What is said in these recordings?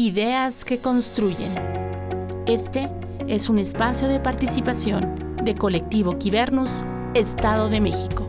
Ideas que construyen. Este es un espacio de participación de Colectivo Quibernus, Estado de México.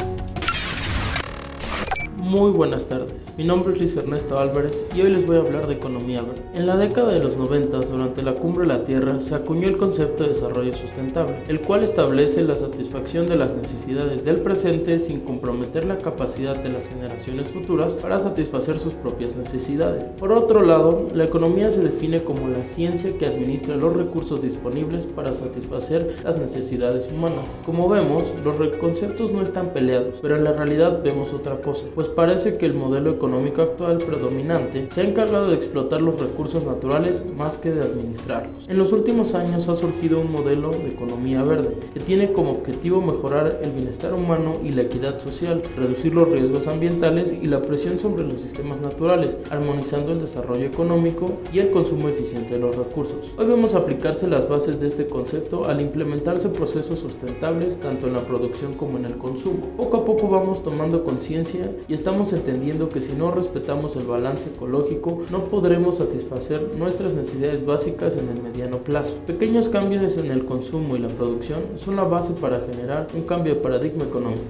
Muy buenas tardes, mi nombre es Luis Ernesto Álvarez y hoy les voy a hablar de economía verde. En la década de los 90, durante la cumbre de la Tierra, se acuñó el concepto de desarrollo sustentable, el cual establece la satisfacción de las necesidades del presente sin comprometer la capacidad de las generaciones futuras para satisfacer sus propias necesidades. Por otro lado, la economía se define como la ciencia que administra los recursos disponibles para satisfacer las necesidades humanas. Como vemos, los conceptos no están peleados, pero en la realidad vemos otra cosa, pues parece que el modelo económico actual predominante se ha encargado de explotar los recursos naturales más que de administrarlos. En los últimos años ha surgido un modelo de economía verde que tiene como objetivo mejorar el bienestar humano y la equidad social, reducir los riesgos ambientales y la presión sobre los sistemas naturales, armonizando el desarrollo económico y el consumo eficiente de los recursos. Hoy vemos aplicarse las bases de este concepto al implementarse procesos sustentables tanto en la producción como en el consumo. Poco a poco vamos tomando conciencia y estamos entendiendo que si no respetamos el balance ecológico, no podremos satisfacer nuestras necesidades básicas en el mediano plazo. Pequeños cambios en el consumo y la producción son la base para generar un cambio de paradigma económico.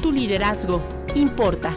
Tu liderazgo importa.